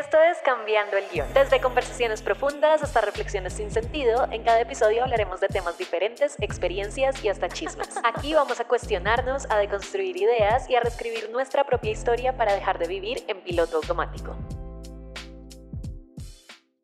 Esto es Cambiando el Guión. Desde conversaciones profundas hasta reflexiones sin sentido, en cada episodio hablaremos de temas diferentes, experiencias y hasta chismes. Aquí vamos a cuestionarnos, a deconstruir ideas y a reescribir nuestra propia historia para dejar de vivir en piloto automático.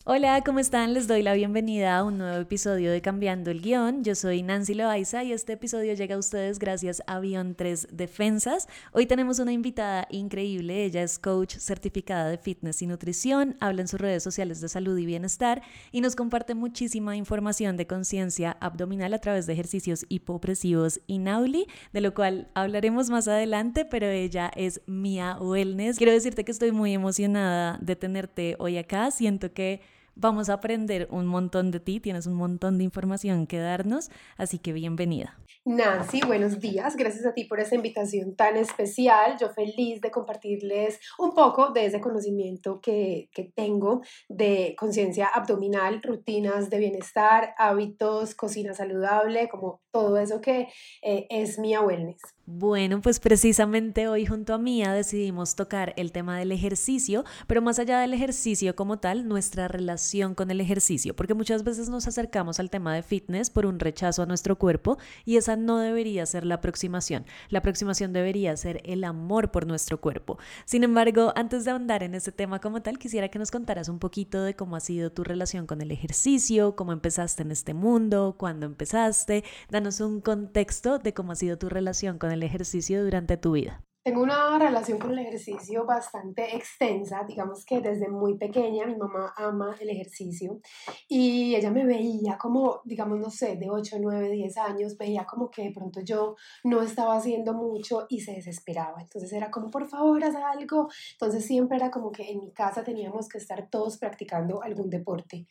Hola, ¿cómo están? Les doy la bienvenida a un nuevo episodio de Cambiando el Guión. Yo soy Nancy Loaiza y este episodio llega a ustedes gracias a Avión 3 Defensas. Hoy tenemos una invitada increíble. Ella es coach certificada de fitness y nutrición, habla en sus redes sociales de salud y bienestar y nos comparte muchísima información de conciencia abdominal a través de ejercicios hipopresivos y Nauli, de lo cual hablaremos más adelante, pero ella es Mia Wellness. Quiero decirte que estoy muy emocionada de tenerte hoy acá. Siento que Vamos a aprender un montón de ti, tienes un montón de información que darnos, así que bienvenida. Nancy, buenos días. Gracias a ti por esta invitación tan especial. Yo feliz de compartirles un poco de ese conocimiento que, que tengo de conciencia abdominal, rutinas de bienestar, hábitos, cocina saludable, como todo eso que eh, es mi Wellness. Bueno, pues precisamente hoy junto a Mía decidimos tocar el tema del ejercicio, pero más allá del ejercicio como tal, nuestra relación con el ejercicio, porque muchas veces nos acercamos al tema de fitness por un rechazo a nuestro cuerpo y esa no debería ser la aproximación. La aproximación debería ser el amor por nuestro cuerpo. Sin embargo, antes de ahondar en ese tema como tal, quisiera que nos contaras un poquito de cómo ha sido tu relación con el ejercicio, cómo empezaste en este mundo, cuándo empezaste, danos un contexto de cómo ha sido tu relación con el ejercicio durante tu vida? Tengo una relación con el ejercicio bastante extensa, digamos que desde muy pequeña mi mamá ama el ejercicio y ella me veía como, digamos, no sé, de 8, 9, 10 años, veía como que de pronto yo no estaba haciendo mucho y se desesperaba. Entonces era como, por favor, haz algo. Entonces siempre era como que en mi casa teníamos que estar todos practicando algún deporte.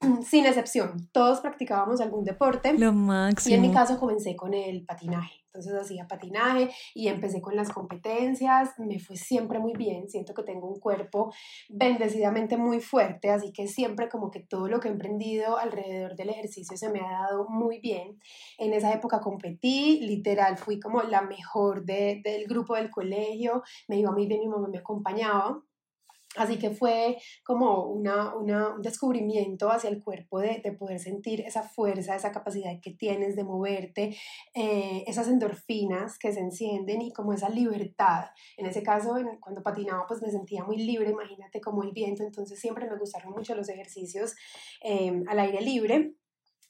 sin excepción, todos practicábamos algún deporte. Lo máximo. Y en mi caso comencé con el patinaje. Entonces hacía patinaje y empecé con las competencias. Me fue siempre muy bien. Siento que tengo un cuerpo bendecidamente muy fuerte, así que siempre como que todo lo que he emprendido alrededor del ejercicio se me ha dado muy bien. En esa época competí, literal, fui como la mejor de, del grupo del colegio. Me iba muy bien, mi mamá me acompañaba. Así que fue como una, un descubrimiento hacia el cuerpo de, poder sentir esa fuerza, esa capacidad que tienes de moverte, eh, esas endorfinas que se encienden y como esa libertad. En ese caso, cuando patinaba, pues me sentía muy libre, imagínate como el viento, entonces siempre me gustaron mucho los ejercicios eh, al aire libre.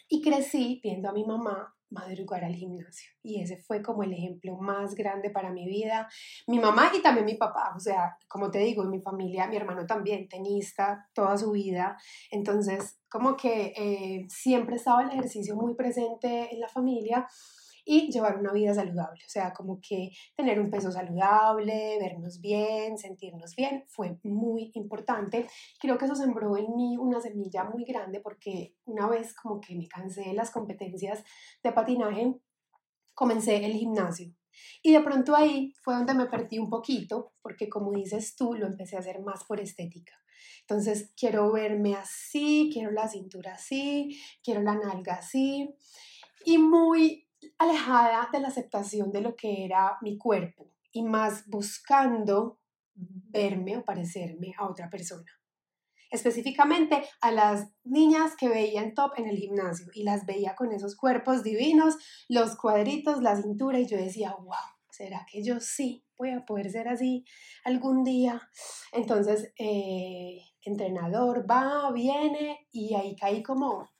Y crecí viendo a mi mamá madrugar al gimnasio. Y ese fue como el ejemplo más grande para mi vida. Mi mamá y también mi papá, o sea, como te digo, mi familia, mi hermano también, tenista toda su vida. Entonces, como que eh, siempre estaba el ejercicio muy presente en la familia y llevar una vida saludable. O sea, como que tener un peso saludable, vernos bien, sentirnos bien, fue muy importante. Creo que eso sembró en mí una semilla muy grande porque una vez como que me cansé de las competencias de patinaje, comencé el gimnasio. Y de pronto ahí fue donde me perdí un poquito, porque como dices tú, lo empecé a hacer más por estética. Entonces, quiero verme así, quiero la cintura así, quiero la nalga así. Y muy alejada de la aceptación de lo que era mi cuerpo y más buscando verme o parecerme a otra persona. Específicamente a las niñas que veía en top en el gimnasio y las veía con esos cuerpos divinos, los cuadritos, la cintura y yo decía, wow, ¿será que yo sí voy a poder ser así algún día? Entonces, eh, entrenador va, viene y ahí caí como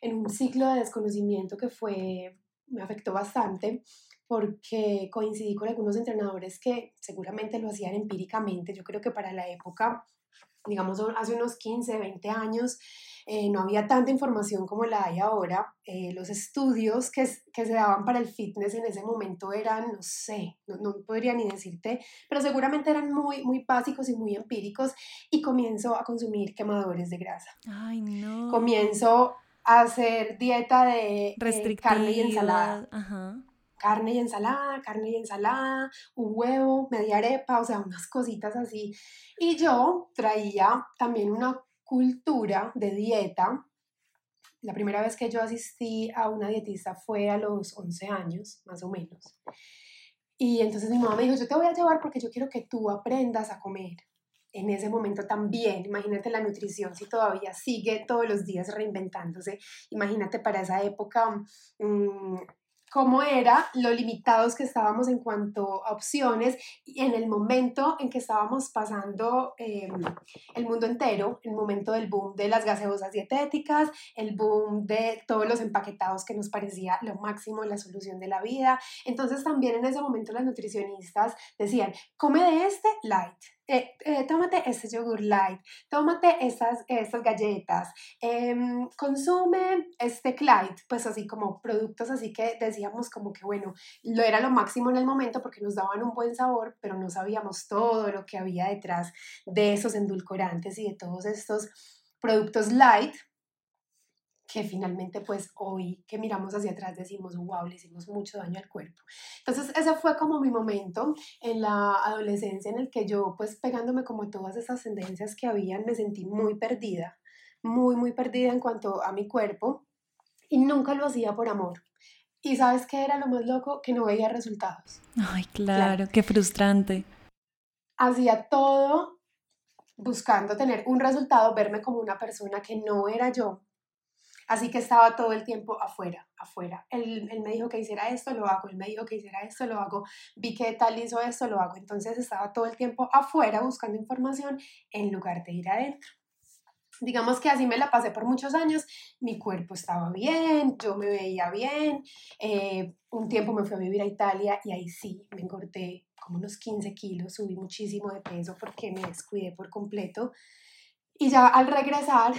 en un ciclo de desconocimiento que fue me afectó bastante porque coincidí con algunos entrenadores que seguramente lo hacían empíricamente. Yo creo que para la época, digamos, hace unos 15, 20 años, eh, no había tanta información como la hay ahora. Eh, los estudios que, que, se daban para el fitness en ese momento eran, no sé, no, no, podría ni decirte, pero seguramente eran muy, muy básicos y muy empíricos. Y comienzo a consumir quemadores de grasa. Ay, no. Comienzo hacer dieta de eh, carne y ensalada. Carne y ensalada, carne y ensalada, un huevo, media arepa, o sea, unas cositas así. Y yo traía también una cultura de dieta. La primera vez que yo asistí a una dietista fue a los 11 años, más o menos. Y entonces mi mamá me dijo, yo te voy a llevar porque yo quiero que tú aprendas a comer. En ese momento también, imagínate la nutrición si todavía sigue todos los días reinventándose, imagínate para esa época mm, cómo era, lo limitados que estábamos en cuanto a opciones y en el momento en que estábamos pasando em, el mundo entero, el momento del boom de las gaseosas dietéticas, el boom de todos los empaquetados que nos parecía lo máximo, la solución de la vida. Entonces también en ese momento las nutricionistas decían, come de este light, eh, eh, tómate este yogur light, tómate estas, estas galletas, em, consume este Clyde, pues así como productos así que decíamos como que bueno, lo era lo máximo en el momento porque nos daban un buen sabor, pero no sabíamos todo lo que había detrás de esos endulcorantes y de todos estos productos light que finalmente pues hoy que miramos hacia atrás decimos, wow, le hicimos mucho daño al cuerpo. Entonces ese fue como mi momento en la adolescencia en el que yo pues pegándome como todas esas tendencias que habían, me sentí muy perdida, muy, muy perdida en cuanto a mi cuerpo y nunca lo hacía por amor. Y sabes qué era lo más loco? Que no veía resultados. Ay, claro, qué frustrante. Hacía todo buscando tener un resultado, verme como una persona que no era yo, Así que estaba todo el tiempo afuera, afuera. Él, él, me dijo que hiciera esto, lo hago. Él me dijo que hiciera esto, lo hago. Vi que tal hizo esto, lo hago. Entonces estaba todo el tiempo afuera buscando información en lugar de ir adentro. Digamos que así me la pasé por muchos años. Mi cuerpo estaba bien, yo me veía bien. Eh, un tiempo me fui a vivir a Italia y ahí sí me engordé como unos 15 kilos, subí muchísimo de peso porque me descuidé por completo. Y ya al regresar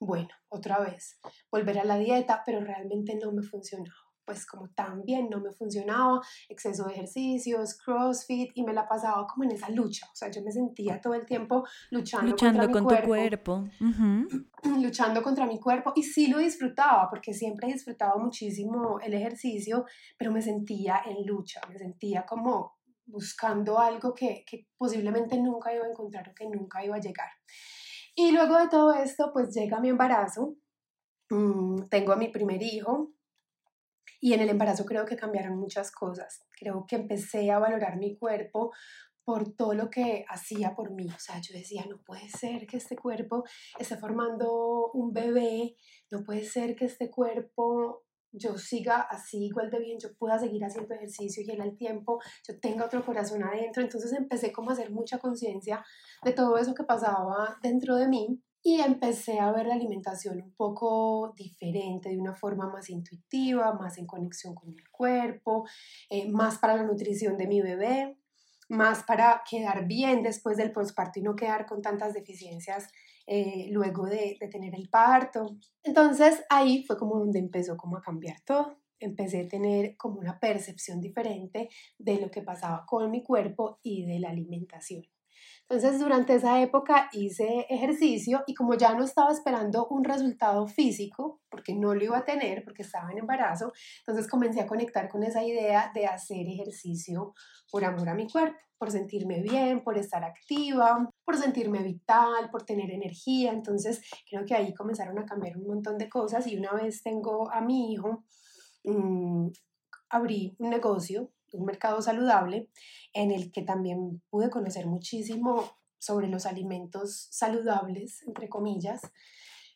bueno, otra vez, volver a la dieta, pero realmente no me funcionaba. Pues como también no me funcionaba, exceso de ejercicios, CrossFit, y me la pasaba como en esa lucha. O sea, yo me sentía todo el tiempo luchando, luchando contra con mi cuerpo, tu cuerpo. Luchando contra mi cuerpo, y sí lo disfrutaba, porque siempre he disfrutado muchísimo el ejercicio, pero me sentía en lucha, me sentía como buscando algo que, que posiblemente nunca iba a encontrar o que nunca iba a llegar. Y luego de todo esto, pues llega mi embarazo, mm, tengo a mi primer hijo y en el embarazo creo que cambiaron muchas cosas. Creo que empecé a valorar mi cuerpo por todo lo que hacía por mí. O sea, yo decía, no puede ser que este cuerpo esté formando un bebé, no puede ser que este cuerpo yo siga así igual de bien, yo pueda seguir haciendo ejercicio y en el tiempo yo tenga otro corazón adentro. Entonces empecé como a hacer mucha conciencia de todo eso que pasaba dentro de mí y empecé a ver la alimentación un poco diferente, de una forma más intuitiva, más en conexión con el cuerpo, eh, más para la nutrición de mi bebé, más para quedar bien después del posparto y no quedar con tantas deficiencias eh, luego de, de, tener el parto. Entonces ahí fue como donde empezó como a cambiar todo. Empecé a tener como una percepción diferente de lo que pasaba con mi cuerpo y de la alimentación. Entonces, durante esa época hice ejercicio y como ya no estaba esperando un resultado físico, porque no lo iba a tener, porque estaba en embarazo, entonces comencé a conectar con esa idea de hacer ejercicio por amor a mi cuerpo, por sentirme bien, por estar activa, por sentirme vital, por tener energía. Entonces, creo que ahí comenzaron a cambiar un montón de cosas y una vez tengo a mi hijo, mmm, abrí un negocio un mercado saludable en el que también pude conocer muchísimo sobre los alimentos saludables, entre comillas,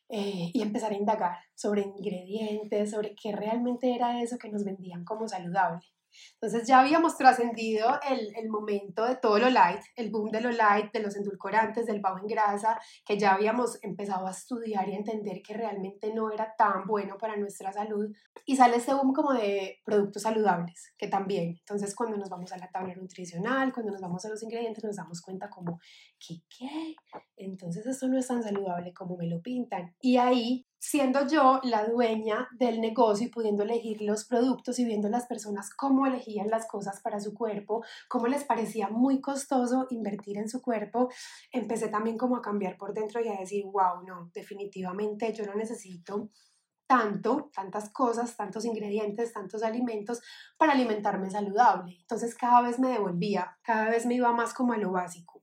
eh, y empezar a indagar sobre ingredientes, sobre qué realmente era eso que nos vendían como saludable. Entonces ya habíamos trascendido el, el, momento de todo lo light, el boom de lo light, de los endulcorantes, del bajo en grasa, que ya habíamos empezado a estudiar y a entender que realmente no era tan bueno para nuestra salud. Y sale este boom como de productos saludables, que también. Entonces cuando nos vamos a la tabla nutricional, cuando nos vamos a los ingredientes, nos damos cuenta como, ¿qué qué? Entonces esto no es tan saludable como me lo pintan. Y ahí siendo yo la dueña del negocio y pudiendo elegir los productos y viendo las personas cómo elegían las cosas para su cuerpo, cómo les parecía muy costoso invertir en su cuerpo, empecé también como a cambiar por dentro y a decir, wow, no, definitivamente yo no necesito tanto, tantas cosas, tantos ingredientes, tantos alimentos para alimentarme saludable. Entonces cada vez me devolvía, cada vez me iba más como a lo básico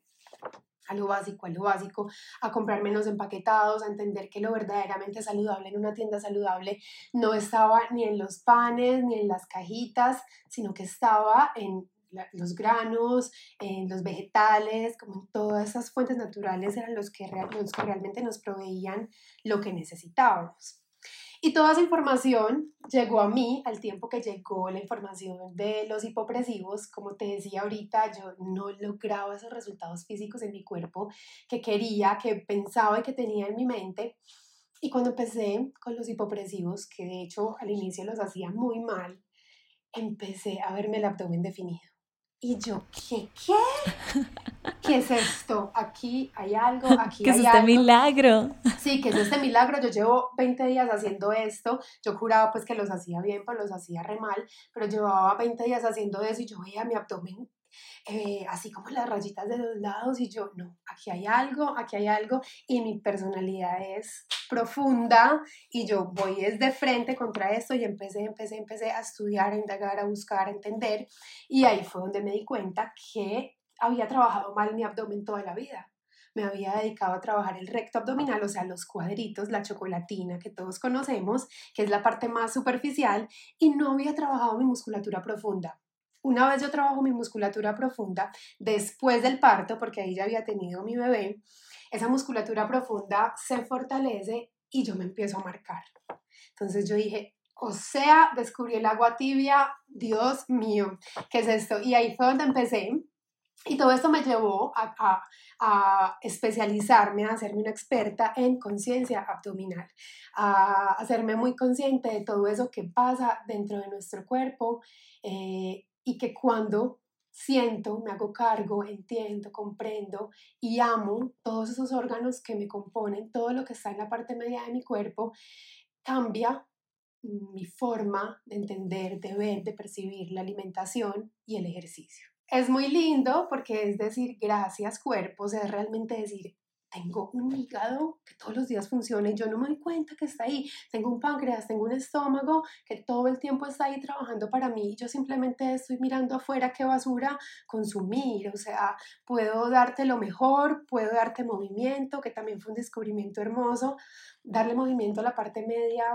a lo básico, a lo básico, a comprar menos empaquetados, a entender que lo verdaderamente saludable en una tienda saludable no estaba ni en los panes ni en las cajitas, sino que estaba en los granos, en los vegetales, como en todas esas fuentes naturales eran los que, los que realmente nos proveían lo que necesitábamos. Y toda esa información llegó a mí al tiempo que llegó la información de los hipopresivos. Como te decía ahorita, yo no lograba esos resultados físicos en mi cuerpo que quería, que pensaba y que tenía en mi mente. Y cuando empecé con los hipopresivos, que de hecho al inicio los hacía muy mal, empecé a verme el abdomen definido. Y yo, ¿qué? ¿Qué? ¿Qué es esto? Aquí hay algo, aquí ¿Qué hay es este algo. milagro? Sí, ¿qué es este milagro? Yo llevo 20 días haciendo esto. Yo juraba pues que los hacía bien, pues los hacía re mal, pero llevaba 20 días haciendo eso y yo veía mi abdomen eh, así como las rayitas de los lados y yo, no, aquí hay algo, aquí hay algo y mi personalidad es profunda y yo voy es de frente contra esto y empecé, empecé, empecé a estudiar, a indagar, a buscar, a entender y ahí fue donde me di cuenta que había trabajado mal mi abdomen toda la vida me había dedicado a trabajar el recto abdominal, o sea, los cuadritos, la chocolatina que todos conocemos, que es la parte más superficial, y no había trabajado mi musculatura profunda. Una vez yo trabajo mi musculatura profunda, después del parto, porque ahí ya había tenido mi bebé, esa musculatura profunda se fortalece y yo me empiezo a marcar. Entonces yo dije, o sea, descubrí el agua tibia, Dios mío, ¿qué es esto? Y ahí fue donde empecé y todo esto me llevó a, especializarme, a hacerme una experta en conciencia abdominal, a hacerme muy consciente de todo eso que pasa dentro de nuestro cuerpo eh, y que cuando siento, me hago cargo, entiendo, comprendo y amo todos esos órganos que me componen, todo lo que está en la parte media de mi cuerpo, cambia mi forma de entender, de ver, de percibir la alimentación y el ejercicio. Es muy lindo porque es decir gracias cuerpos, es realmente decir, tengo un hígado que todos los días funciona y yo no me doy cuenta que está ahí. Tengo un páncreas, tengo un estómago que todo el tiempo está ahí trabajando para mí. Yo simplemente estoy mirando afuera qué basura consumir. O sea, puedo darte lo mejor, puedo darte movimiento, que también fue un descubrimiento hermoso. Darle movimiento a la parte media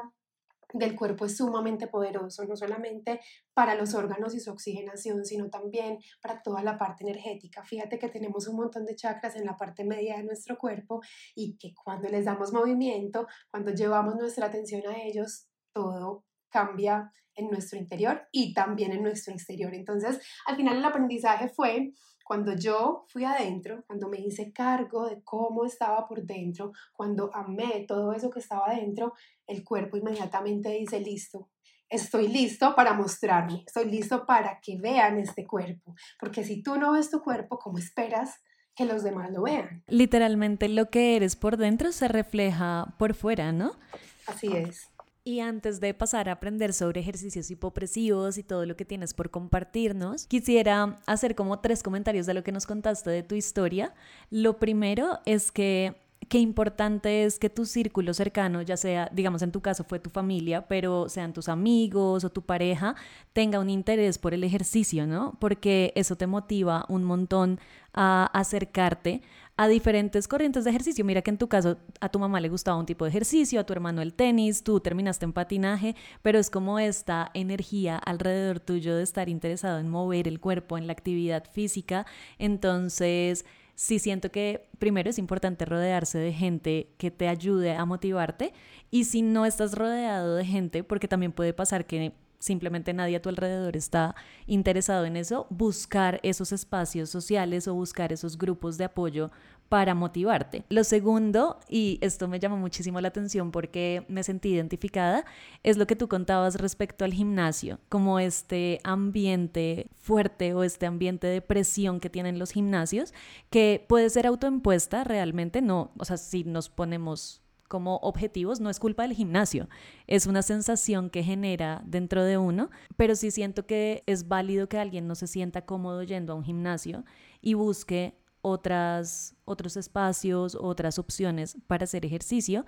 del cuerpo es sumamente poderoso, no solamente para los órganos y su oxigenación, sino también para toda la parte energética. Fíjate que tenemos un montón de chakras en la parte media de nuestro cuerpo y que cuando les damos movimiento, cuando llevamos nuestra atención a ellos, todo cambia en nuestro interior y también en nuestro exterior. Entonces, al final el aprendizaje fue cuando yo fui adentro, cuando me hice cargo de cómo estaba por dentro, cuando amé todo eso que estaba dentro, el cuerpo inmediatamente dice, listo, estoy listo para mostrarme, estoy listo para que vean este cuerpo, porque si tú no ves tu cuerpo, ¿cómo esperas que los demás lo vean? Literalmente lo que eres por dentro se refleja por fuera, ¿no? Así es. Y antes de pasar a aprender sobre ejercicios hipopresivos y todo lo que tienes por compartirnos, quisiera hacer como tres comentarios de lo que nos contaste de tu historia. Lo primero es que qué importante es que tu círculo cercano, ya sea, digamos en tu caso fue tu familia, pero sean tus amigos o tu pareja, tenga un interés por el ejercicio, ¿no? Porque eso te motiva un montón a acercarte a diferentes corrientes de ejercicio. Mira que en tu caso a tu mamá le gustaba un tipo de ejercicio, a tu hermano el tenis, tú terminaste en patinaje, pero es como esta energía alrededor tuyo de estar interesado en mover el cuerpo, en la actividad física. Entonces, sí siento que primero es importante rodearse de gente que te ayude a motivarte y si no estás rodeado de gente, porque también puede pasar que simplemente nadie a tu alrededor está interesado en eso, buscar esos espacios sociales o buscar esos grupos de apoyo para motivarte. Lo segundo, y esto me llamó muchísimo la atención porque me sentí identificada, es lo que tú contabas respecto al gimnasio, como este ambiente fuerte o este ambiente de presión que tienen los gimnasios, que puede ser autoimpuesta realmente, no, o sea, si nos ponemos como objetivos no es culpa del gimnasio, es una sensación que genera dentro de uno, pero sí siento que es válido que alguien no se sienta cómodo yendo a un gimnasio y busque otras, otros espacios, otras opciones para hacer ejercicio.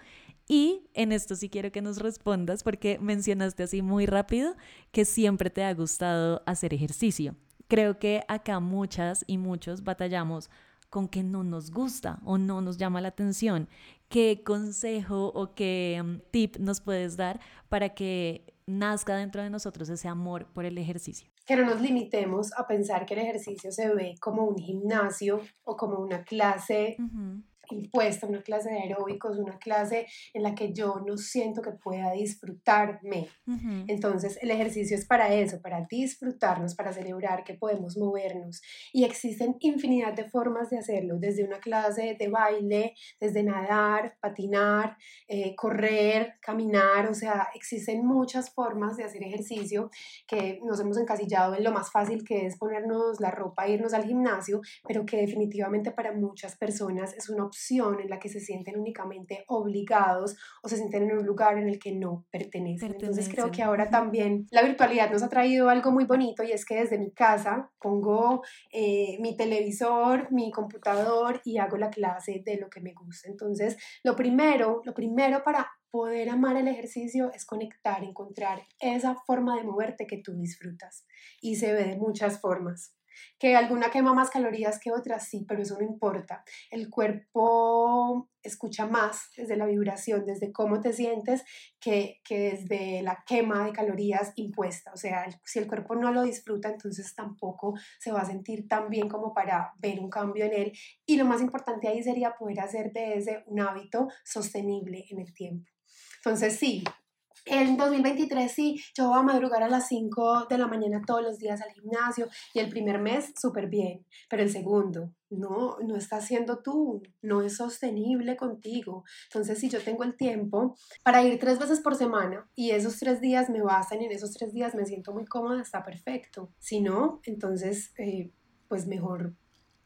Y en esto sí quiero que nos respondas porque mencionaste así muy rápido que siempre te ha gustado hacer ejercicio. Creo que acá muchas y muchos batallamos con que no nos gusta o no nos llama la atención. ¿Qué consejo o qué mm, tip nos puedes dar para que nazca dentro de nosotros ese amor por el ejercicio? que no nos limitemos a pensar que el ejercicio se ve como un gimnasio o como una clase impuesta, una clase de aeróbicos, una clase en la que yo no siento que pueda disfrutarme. Entonces, el ejercicio es para eso, para disfrutarnos, para celebrar que podemos movernos. Y existen infinidad de formas de hacerlo, desde una clase de baile, desde nadar, patinar, eh, correr, caminar, o sea, existen muchas formas de hacer ejercicio que nos hemos encasillado en lo más fácil que es ponernos la ropa e irnos al gimnasio, pero que definitivamente para muchas personas es una opción en la que se sienten únicamente obligados o se sienten en un lugar en el que no pertenecen. Entonces creo que ahora también la virtualidad nos ha traído algo muy bonito y es que desde mi casa pongo eh, mi televisor, mi computador y hago la clase de lo que me gusta. Entonces lo primero, lo primero para poder amar el ejercicio es conectar, encontrar esa forma de moverte que tú disfrutas. Y se ve de muchas formas. Que alguna quema más calorías que otra, sí, pero eso no importa. El cuerpo escucha más desde la vibración, desde cómo te sientes, que, que desde la quema de calorías impuesta. O sea, si el cuerpo no lo disfruta, entonces tampoco se va a sentir tan bien como para ver un cambio en él. Y lo más importante ahí sería poder hacer de ese un hábito sostenible en el tiempo. Entonces, sí, en 2023 sí, yo voy a madrugar a las 5 de la mañana todos los días al gimnasio y el primer mes súper bien, pero el segundo, no, no está siendo tú, no es sostenible contigo. Entonces, si yo tengo el tiempo para ir tres veces por semana y esos tres días me bastan y en esos tres días me siento muy cómoda, está perfecto. Si no, entonces, eh, pues mejor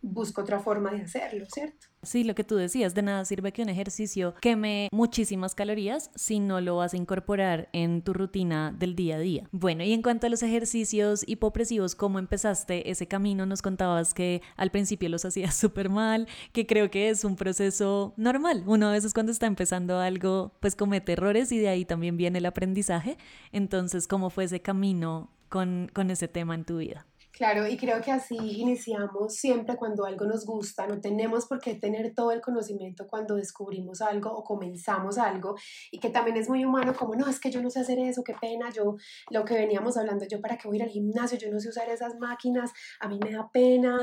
busco otra forma de hacerlo, ¿cierto? Sí, lo que tú decías, de nada sirve que un ejercicio queme muchísimas calorías si no lo vas a incorporar en tu rutina del día a día. Bueno, y en cuanto a los ejercicios hipopresivos, ¿cómo empezaste ese camino? Nos contabas que al principio los hacías súper mal, que creo que es un proceso normal. Uno a veces cuando está empezando algo, pues comete errores y de ahí también viene el aprendizaje. Entonces, ¿cómo fue ese camino con, con ese tema en tu vida? Claro, y creo que así iniciamos siempre cuando algo nos gusta, no tenemos por qué tener todo el conocimiento cuando descubrimos algo o comenzamos algo, y que también es muy humano como, no, es que yo no sé hacer eso, qué pena, yo, lo que veníamos hablando, yo para qué voy a ir al gimnasio, yo no sé usar esas máquinas, a mí me da pena.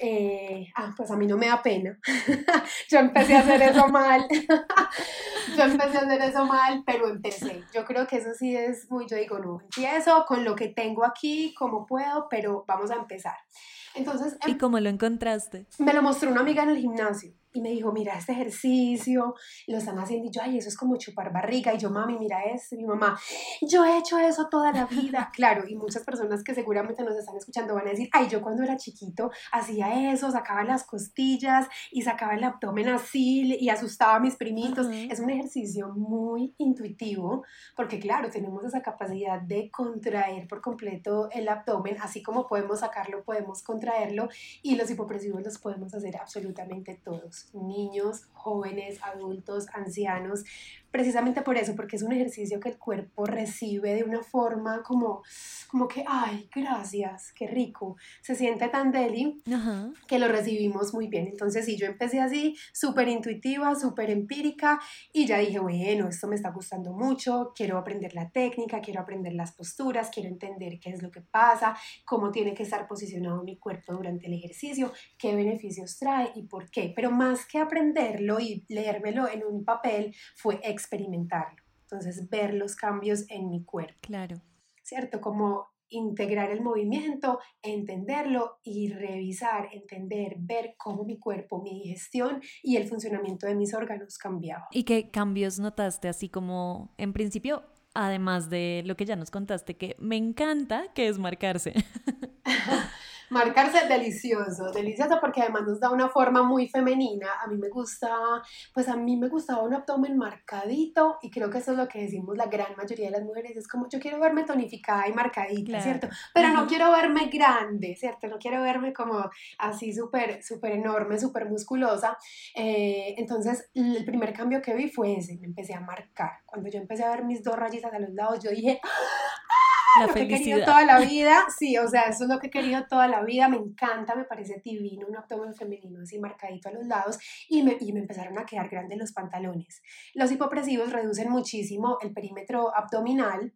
Eh, ah, pues a mí no me da pena. yo empecé a hacer eso mal. yo empecé a hacer eso mal, pero empecé. Yo creo que eso sí es muy, yo digo, no, empiezo con lo que tengo aquí, como puedo, pero vamos a empezar. Entonces, ¿y em cómo lo encontraste? Me lo mostró una amiga en el gimnasio y me dijo, mira este ejercicio, lo están haciendo, y yo, ay, eso es como chupar barriga, y yo, mami, mira esto, y mi mamá, yo he hecho eso toda la vida, claro, y muchas personas que seguramente nos están escuchando van a decir, ay, yo cuando era chiquito hacía eso, sacaba las costillas y sacaba el abdomen así y asustaba a mis primitos, es un ejercicio muy intuitivo, porque claro, tenemos esa capacidad de contraer por completo el abdomen, así como podemos sacarlo, podemos contraerlo, y los hipopresivos los podemos hacer absolutamente todos. Niños, jóvenes, adultos, ancianos, precisamente por eso, porque es un ejercicio que el cuerpo recibe de una forma como, como que, ay, gracias, qué rico, se siente tan deli que lo recibimos muy bien. Entonces, sí, yo empecé así, súper intuitiva, súper empírica, y ya dije, bueno, esto me está gustando mucho, quiero aprender la técnica, quiero aprender las posturas, quiero entender qué es lo que pasa, cómo tiene que estar posicionado mi cuerpo durante el ejercicio, qué beneficios trae y por qué. Pero más que aprenderlo y leérmelo en un papel, fue experimentarlo. Entonces, ver los cambios en mi cuerpo. Claro. ¿Cierto? Como integrar el movimiento, entenderlo y revisar, entender, ver cómo mi cuerpo, mi digestión y el funcionamiento de mis órganos cambiaba. ¿Y qué cambios notaste así como en principio, además de lo que ya nos contaste, que me encanta, que es marcarse? Marcarse delicioso, delicioso porque además nos da una forma muy femenina. A mí me gusta, pues a mí me gustaba un abdomen marcadito y creo que eso es lo que decimos la gran mayoría de las mujeres. Es como yo quiero verme tonificada y marcadita, ¿cierto? Pero no quiero verme grande, ¿cierto? No quiero verme como así súper, súper enorme, súper musculosa. Eh, entonces el primer cambio que vi fue ese, me empecé a marcar. Cuando yo empecé a ver mis dos rayitas a los lados, yo dije, la lo que he querido toda la vida, sí, o sea, eso es lo que he querido toda la vida, me encanta, me parece divino, un abdomen femenino así marcadito a los lados y me, y me empezaron a quedar grandes los pantalones. Los hipopresivos reducen muchísimo el perímetro abdominal,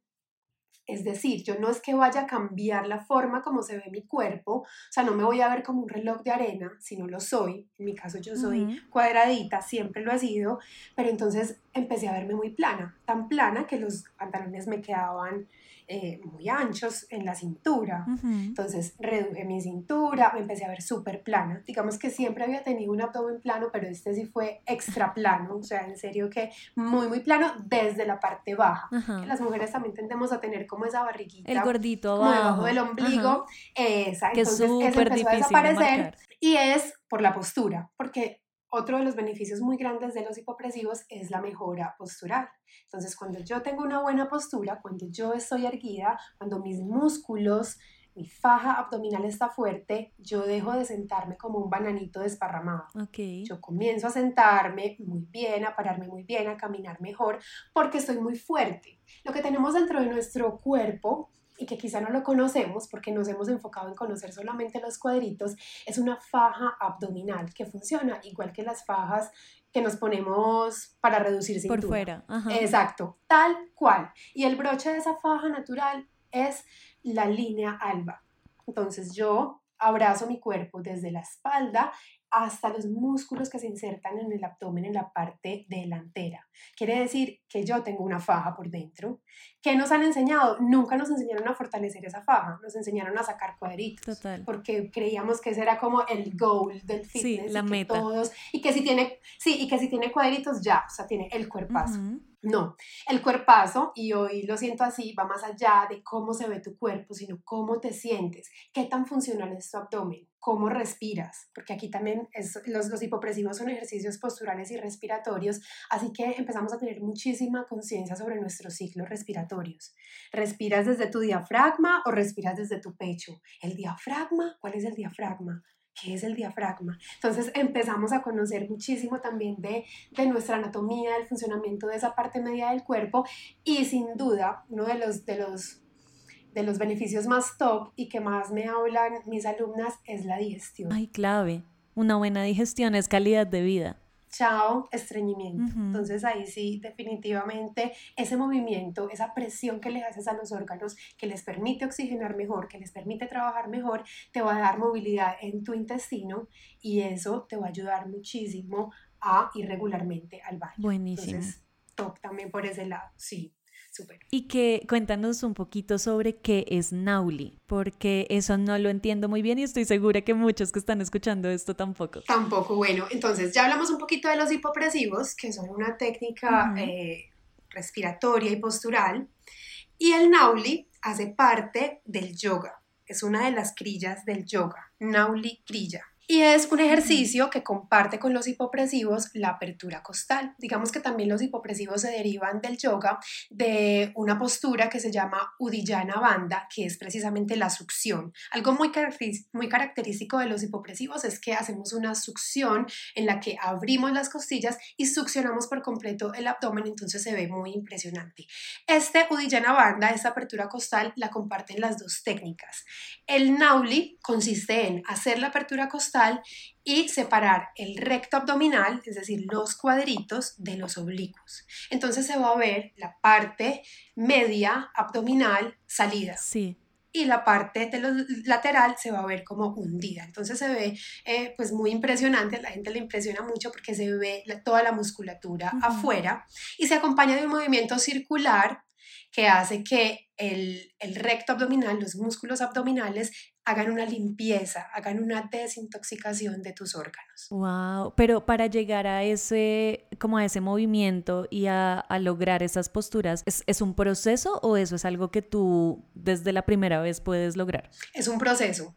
Es decir, yo no es que vaya a cambiar la forma como se ve mi cuerpo, o sea, no me voy a ver como un reloj de arena, si no lo soy. En mi caso yo soy cuadradita, siempre lo he sido, pero entonces empecé a verme muy plana, tan plana que los pantalones me quedaban eh, muy anchos en la cintura. Entonces reduje mi cintura, me empecé a ver súper plana. Digamos que siempre había tenido un abdomen plano, pero este sí fue extra plano, o sea, en serio que muy, muy plano desde la parte baja. las mujeres también tendemos a tener como esa barriguita. El gordito abajo. Como debajo del ombligo. Esa, que entonces eso empezó a desaparecer. y es por la postura, porque otro de los beneficios muy grandes de los hipopresivos es la mejora postural. Entonces, cuando yo tengo una buena postura, cuando yo estoy erguida, cuando mis músculos, mi faja abdominal está fuerte, yo dejo de sentarme como un bananito desparramado. Okay. Yo comienzo a sentarme muy bien, a pararme muy bien, a caminar mejor, porque estoy muy fuerte. Lo que tenemos dentro de nuestro cuerpo y que quizá no lo conocemos porque nos hemos enfocado en conocer solamente los cuadritos, es una faja abdominal que funciona igual que las fajas que nos ponemos para reducir cintura. Por fuera. Exacto, tal cual. Y el broche de esa faja natural es la línea alba. Entonces yo abrazo mi cuerpo desde la espalda hasta los músculos que se insertan en el abdomen en la parte delantera. Quiere decir que yo tengo una faja por dentro. ¿Qué nos han enseñado? Nunca nos enseñaron a fortalecer esa faja, nos enseñaron a sacar cuadritos. Total. Porque creíamos que ese era como el goal del fitness. Sí, la meta. Todos, y que si tiene, sí, y que si tiene cuadritos ya, o sea, tiene el cuerpazo. No, el cuerpazo, y hoy lo siento así, va más allá de cómo se ve tu cuerpo, sino cómo te sientes, qué tan funcional es tu abdomen, cómo respiras, porque aquí también los, los hipopresivos son ejercicios posturales y respiratorios, así que empezamos a tener muchísima conciencia sobre nuestros ciclos respiratorios. ¿Respiras desde tu diafragma o respiras desde tu pecho? ¿El diafragma? ¿Cuál es el diafragma? Qué es el diafragma. Entonces empezamos a conocer muchísimo también de, de, nuestra anatomía, del funcionamiento de esa parte media del cuerpo y sin duda uno de los, de los, de los beneficios más top y que más me hablan mis alumnas es la digestión. Ay, clave. Una buena digestión es calidad de vida chao, estreñimiento. Entonces ahí sí, definitivamente ese movimiento, esa presión que le haces a los órganos, que les permite oxigenar mejor, que les permite trabajar mejor, te va a dar movilidad en tu intestino y eso te va a ayudar muchísimo a ir regularmente al baño. Buenísimo. Entonces, top también por ese lado, sí. Y que cuéntanos un poquito sobre qué es Nauli, porque eso no lo entiendo muy bien y estoy segura que muchos que están escuchando esto tampoco. Tampoco, bueno, entonces ya hablamos un poquito de los hipopresivos, que son una técnica eh, respiratoria y postural, y el Nauli hace parte del yoga, es una de las crillas del yoga, Nauli Kriya. Y es un ejercicio que comparte con los hipopresivos la apertura costal. Digamos que también los hipopresivos se derivan del yoga de una postura que se llama Udiyana Bandha, que es precisamente la succión. Algo muy, muy característico de los hipopresivos es que hacemos una succión en la que abrimos las costillas y succionamos por completo el abdomen, entonces se ve muy impresionante. Este Udiyana Bandha, esta apertura costal, la comparten las dos técnicas. El Nauli consiste en hacer la apertura costal y separar el recto abdominal, es decir, los cuadritos de los oblicuos. Entonces se va a ver la parte media abdominal salida. Sí. Y la parte de los lateral se va a ver como hundida. Entonces se ve eh, pues muy impresionante, a la gente le impresiona mucho porque se ve toda la musculatura afuera y se acompaña de un movimiento circular que hace que el, el recto abdominal, los músculos abdominales hagan una limpieza, hagan una desintoxicación de tus órganos. Wow, pero para llegar a ese, como a ese movimiento y a, lograr esas posturas, ¿es, ¿es, un proceso o eso es algo que tú desde la primera vez puedes lograr? Es un proceso.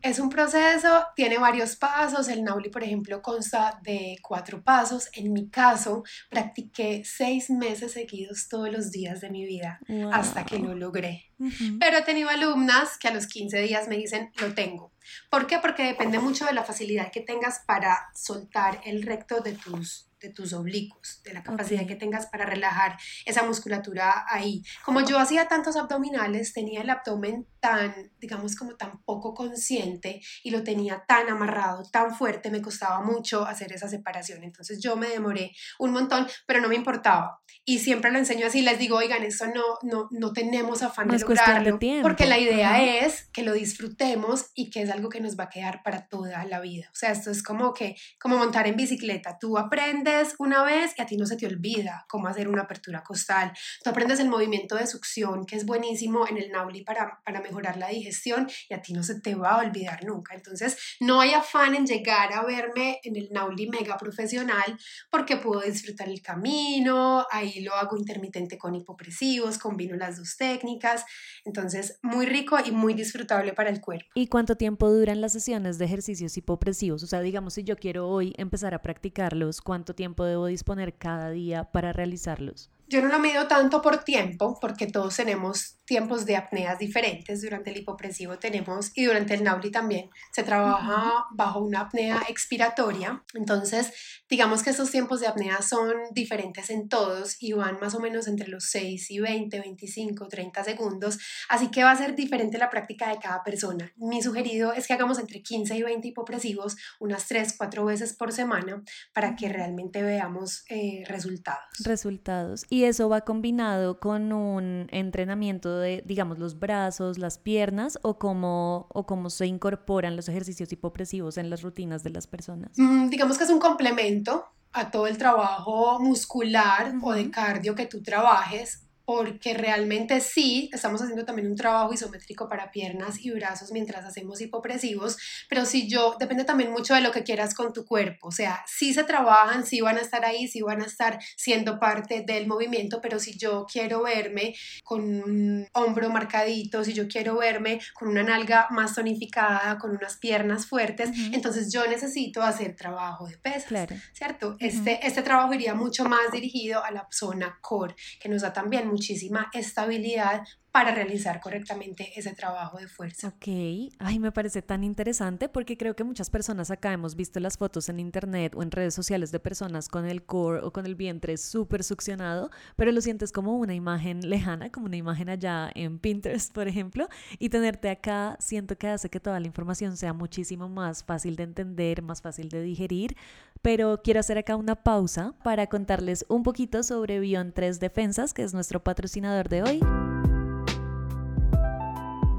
Es un proceso, tiene varios pasos. El Nauli, por ejemplo, consta de cuatro pasos. En mi caso, practiqué seis meses seguidos todos los días de mi vida hasta que lo logré. Pero he tenido alumnas que a los 15 días me dicen, lo tengo. ¿Por qué? Porque depende mucho de la facilidad que tengas para soltar el recto de tus de tus oblicuos, de la capacidad que tengas para relajar esa musculatura ahí. Como yo hacía tantos abdominales, tenía el abdomen tan, digamos, como tan poco consciente y lo tenía tan amarrado, tan fuerte, me costaba mucho hacer esa separación. Entonces yo me demoré un montón, pero no me importaba. Y siempre lo enseño así, les digo, oigan, eso no, no, no tenemos afán de lograrlo, porque la idea es que lo disfrutemos y que es algo que nos va a quedar para toda la vida. O sea, esto es como que, como montar en bicicleta, tú aprendes una vez y a ti no se te olvida cómo hacer una apertura costal. Tú aprendes el movimiento de succión, que es buenísimo en el Nauli para, para mejorar la digestión y a ti no se te va a olvidar nunca. Entonces, no hay afán en llegar a verme en el Nauli mega profesional porque puedo disfrutar el camino, ahí lo hago intermitente con hipopresivos, combino las dos técnicas. Entonces, muy rico y muy disfrutable para el cuerpo. ¿Y cuánto tiempo duran las sesiones de ejercicios hipopresivos? O sea, digamos, si yo quiero hoy empezar a practicarlos, ¿cuánto tiempo debo disponer cada día para realizarlos? Yo no lo mido tanto por tiempo, porque todos tenemos tiempos de apneas diferentes. Durante el hipopresivo tenemos, y durante el Nauli también, se trabaja bajo una apnea expiratoria. Entonces, digamos que esos tiempos de apnea son diferentes en todos y van más o menos entre los 6 y 20, 25, 30 segundos. Así que va a ser diferente la práctica de cada persona. Mi sugerido es que hagamos entre 15 y 20 hipopresivos unas 3, 4 veces por semana para que realmente veamos eh, resultados. Resultados. Y eso va combinado con un entrenamiento de, digamos, los brazos, las piernas o cómo, o cómo se incorporan los ejercicios hipopresivos en las rutinas de las personas? Mm, digamos que es un complemento a todo el trabajo muscular o de cardio que tú trabajes porque realmente sí, estamos haciendo también un trabajo isométrico para piernas y brazos mientras hacemos hipopresivos, pero si yo, depende también mucho de lo que quieras con tu cuerpo, o sea, sí se trabajan, sí van a estar ahí, sí van a estar siendo parte del movimiento, pero si yo quiero verme con un hombro marcadito, si yo quiero verme con una nalga más tonificada, con unas piernas fuertes, entonces yo necesito hacer trabajo de pesas, ¿cierto? este, este trabajo iría mucho más dirigido a la zona core, que nos da también muchísima estabilidad para realizar correctamente ese trabajo de fuerza. Ok, ay, me parece tan interesante porque creo que muchas personas acá hemos visto las fotos en internet o en redes sociales de personas con el core o con el vientre súper succionado, pero lo sientes como una imagen lejana, como una imagen allá en Pinterest, por ejemplo, y tenerte acá siento que hace que toda la información sea muchísimo más fácil de entender, más fácil de digerir, pero quiero hacer acá una pausa para contarles un poquito sobre Bion 3 Defensas, que es nuestro patrocinador de hoy.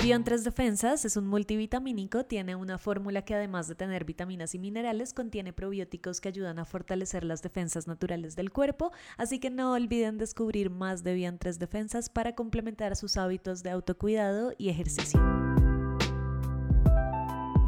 Bion 3 Defensas es un multivitamínico, tiene una fórmula que además de tener vitaminas y minerales, contiene probióticos que ayudan a fortalecer las defensas naturales del cuerpo, así que no olviden descubrir más de Bion 3 Defensas para complementar sus hábitos de autocuidado y ejercicio.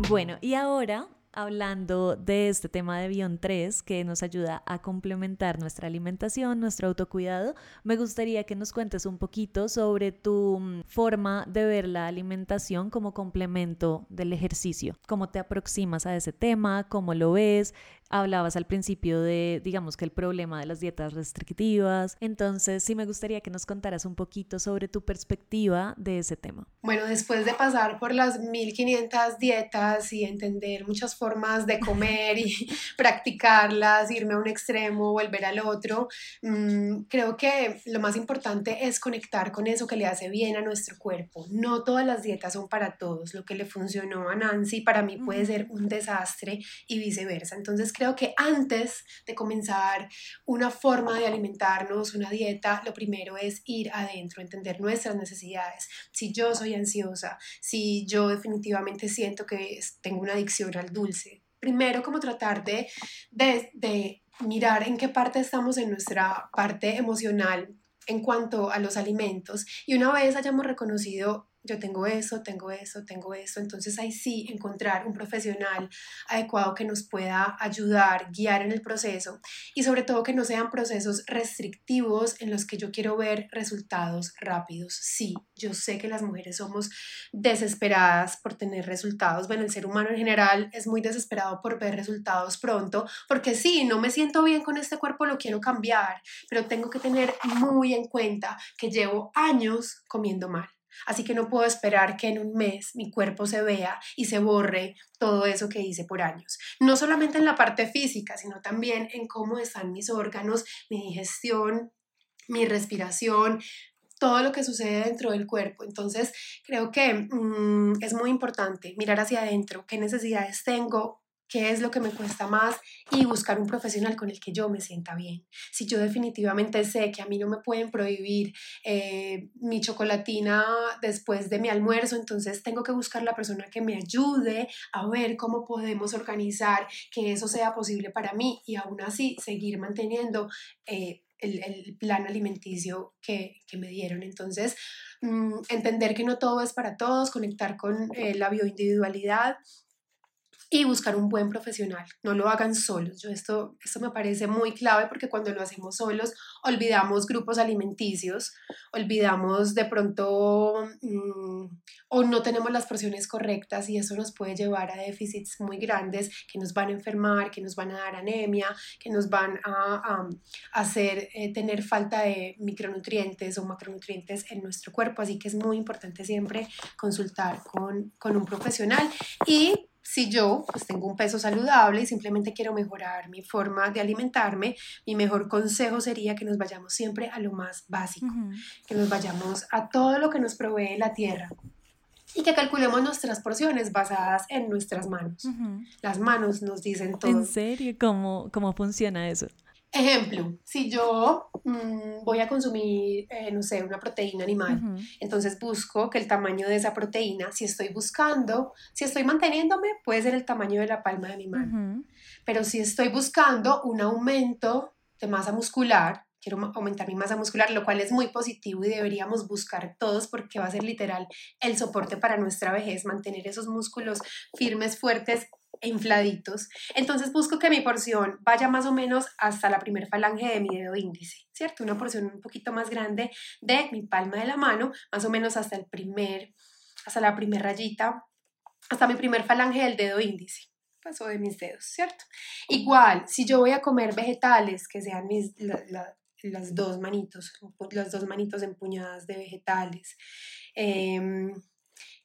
Bueno, y ahora hablando de este tema de Bion 3 que nos ayuda a complementar nuestra alimentación, nuestro autocuidado, me gustaría que nos cuentes un poquito sobre tu mm, forma de ver la alimentación como complemento del ejercicio. ¿Cómo te aproximas a ese tema? ¿Cómo lo ves? Hablabas al principio de, digamos que el problema de las dietas restrictivas. Entonces, sí me gustaría que nos contaras un poquito sobre tu perspectiva de ese tema. Bueno, después de pasar por las 1500 dietas y entender muchas formas de comer y practicarlas, irme a un extremo, volver al otro, mm, creo que lo más importante es conectar con eso que le hace bien a nuestro cuerpo. No todas las dietas son para todos. Lo que le funcionó a Nancy para mí puede ser un desastre y viceversa. Entonces, creo que antes de comenzar una forma de alimentarnos, una dieta, lo primero es ir adentro, entender nuestras necesidades. Si yo soy ansiosa, si yo definitivamente siento que tengo una adicción al dulce, primero como tratar de, de, de mirar en qué parte estamos en nuestra parte emocional en cuanto a los alimentos y una vez hayamos reconocido yo tengo eso, tengo eso, tengo eso. Entonces ahí sí encontrar un profesional adecuado que nos pueda ayudar, guiar en el proceso y sobre todo que no sean procesos restrictivos en los que yo quiero ver resultados rápidos. Sí, yo sé que las mujeres somos desesperadas por tener resultados. Bueno, el ser humano en general es muy desesperado por ver resultados pronto porque sí, no me siento bien con este cuerpo, lo quiero cambiar, pero tengo que tener muy en cuenta que llevo años comiendo mal Así que no puedo esperar que en un mes mi cuerpo se vea y se borre todo eso que hice por años. No solamente en la parte física, sino también en cómo están mis órganos, mi digestión, mi respiración, todo lo que sucede dentro del cuerpo. Entonces, creo que mm, es muy importante mirar hacia adentro, qué necesidades tengo, qué es lo que me cuesta más y buscar un profesional con el que yo me sienta bien. Si yo definitivamente sé que a mí no me pueden prohibir eh, mi chocolatina después de mi almuerzo, entonces tengo que buscar la persona que me ayude a ver cómo podemos organizar que eso sea posible para mí y aún así seguir manteniendo eh, el, plan alimenticio que, me dieron. Entonces, mm, entender que no todo es para todos, conectar con eh, la bioindividualidad y buscar un buen profesional. No lo hagan solos. Yo esto, esto me parece muy clave porque cuando lo hacemos solos olvidamos grupos alimenticios, olvidamos de pronto mm, o no tenemos las porciones correctas y eso nos puede llevar a déficits muy grandes que nos van a enfermar, que nos van a dar anemia, que nos van a, hacer eh, tener falta de micronutrientes o macronutrientes en nuestro cuerpo. Así que es muy importante siempre consultar con, con un profesional y si yo pues tengo un peso saludable y simplemente quiero mejorar mi forma de alimentarme, mi mejor consejo sería que nos vayamos siempre a lo más básico, que nos vayamos a todo lo que nos provee la tierra y que calculemos nuestras porciones basadas en nuestras manos. Las manos nos dicen todo. ¿En serio? ¿Cómo, cómo funciona eso? Ejemplo, si yo mm, voy a consumir, eh, no sé, una proteína animal, entonces busco que el tamaño de esa proteína, si estoy buscando, si estoy manteniéndome, puede ser el tamaño de la palma de mi mano. Pero si estoy buscando un aumento de masa muscular, quiero aumentar mi masa muscular, lo cual es muy positivo y deberíamos buscar todos porque va a ser literal el soporte para nuestra vejez, mantener esos músculos firmes, fuertes infladitos. Entonces busco que mi porción vaya más o menos hasta la primer falange de mi dedo índice, ¿cierto? Una porción un poquito más grande de mi palma de la mano, más o menos hasta el primer, hasta la primera rayita, hasta mi primer falange del dedo índice. Paso de mis dedos, ¿cierto? Igual, si yo voy a comer vegetales, que sean mis, las dos manitos, las dos manitos empuñadas de vegetales, eh,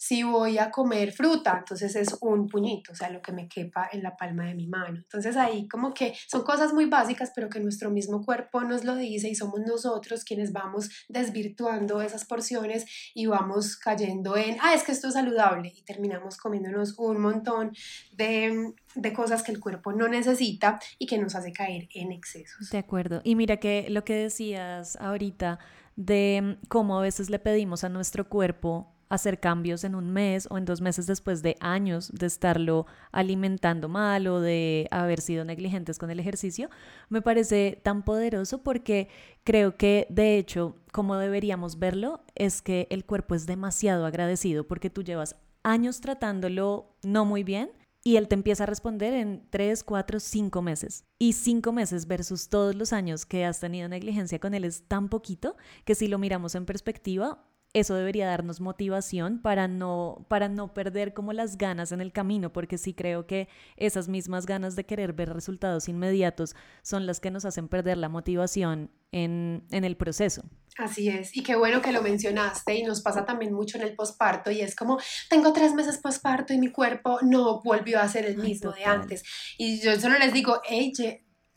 si voy a comer fruta, entonces es un puñito, o sea, lo que me quepa en la palma de mi mano. Entonces ahí como que son cosas muy básicas, pero que nuestro mismo cuerpo nos lo dice y somos nosotros quienes vamos desvirtuando esas porciones y vamos cayendo en, ah, es que esto es saludable y terminamos comiéndonos un montón de, de cosas que el cuerpo no necesita y que nos hace caer en excesos. De acuerdo. Y mira que lo que decías ahorita de cómo a veces le pedimos a nuestro cuerpo hacer cambios en un mes o en dos meses después de años de estarlo alimentando mal o de haber sido negligentes con el ejercicio, me parece tan poderoso porque creo que de hecho, como deberíamos verlo, es que el cuerpo es demasiado agradecido porque tú llevas años tratándolo no muy bien y él te empieza a responder en tres, cuatro, cinco meses. Y cinco meses versus todos los años que has tenido negligencia con él es tan poquito que si lo miramos en perspectiva, eso debería darnos motivación para no, para no perder como las ganas en el camino, porque sí creo que esas mismas ganas de querer ver resultados inmediatos son las que nos hacen perder la motivación en, en el proceso. Así es, y qué bueno que lo mencionaste y nos pasa también mucho en el posparto y es como, tengo tres meses posparto y mi cuerpo no volvió a ser el mismo de antes. Y yo solo les digo, hey,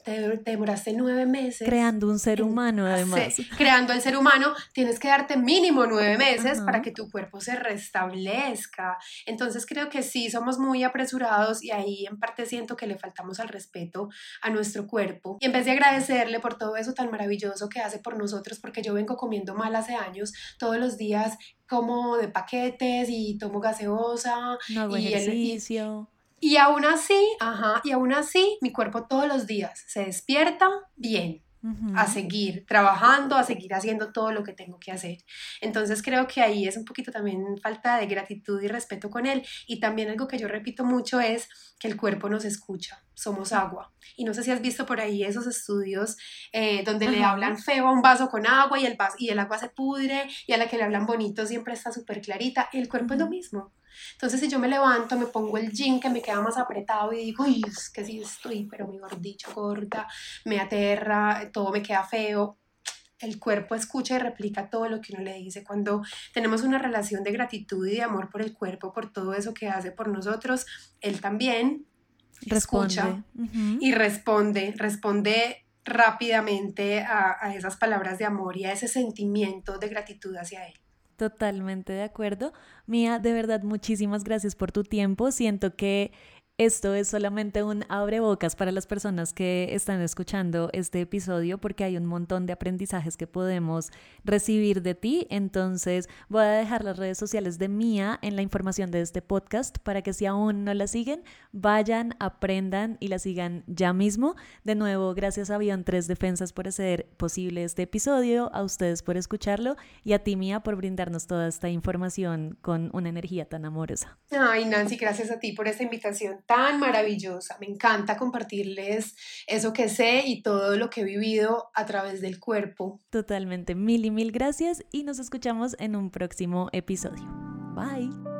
te, demoraste nueve meses. Creando un ser humano, además. creando el ser humano, tienes que darte mínimo nueve meses para que tu cuerpo se restablezca. Entonces creo que sí, somos muy apresurados y ahí en parte siento que le faltamos al respeto a nuestro cuerpo. Y en vez de agradecerle por todo eso tan maravilloso que hace por nosotros, porque yo vengo comiendo mal hace años, todos los días como de paquetes y tomo gaseosa. No y ejercicio. Y aún así, ajá, y aún así, mi cuerpo todos los días se despierta bien, a seguir trabajando, a seguir haciendo todo lo que tengo que hacer. Entonces creo que ahí es un poquito también falta de gratitud y respeto con él. Y también algo que yo repito mucho es que el cuerpo nos escucha, somos agua. Y no sé si has visto por ahí esos estudios eh, donde le hablan feo a un vaso con agua y el, vaso, y el agua se pudre y a la que le hablan bonito siempre está súper clarita. El cuerpo es lo mismo. Entonces, si yo me levanto, me pongo el jean que me queda más apretado y digo, uy, es que sí estoy, pero mi gordito gorda, me aterra, todo me queda feo. el cuerpo escucha y replica todo lo que uno le dice. Cuando tenemos una relación de gratitud y de amor por el cuerpo, por todo eso que hace por nosotros, él también escucha y responde, responde rápidamente a, a esas palabras de amor y a ese sentimiento de gratitud hacia él. Totalmente de acuerdo. Mía, de verdad, muchísimas gracias por tu tiempo. Siento que esto es solamente un abrebocas para las personas que están escuchando este episodio porque hay un montón de aprendizajes que podemos recibir de ti. Entonces voy a dejar las redes sociales de Mía en la información de este podcast para que si aún no la siguen, vayan, aprendan y la sigan ya mismo. De nuevo, gracias a Avión 3 Defensas por hacer posible este episodio, a ustedes por escucharlo y a ti Mía por brindarnos toda esta información con una energía tan amorosa. Ay, Nancy, gracias a ti por esta invitación tan maravillosa. Me encanta compartirles eso que sé y todo lo que he vivido a través del cuerpo. Totalmente, mil y mil gracias y nos escuchamos en un próximo episodio. Bye.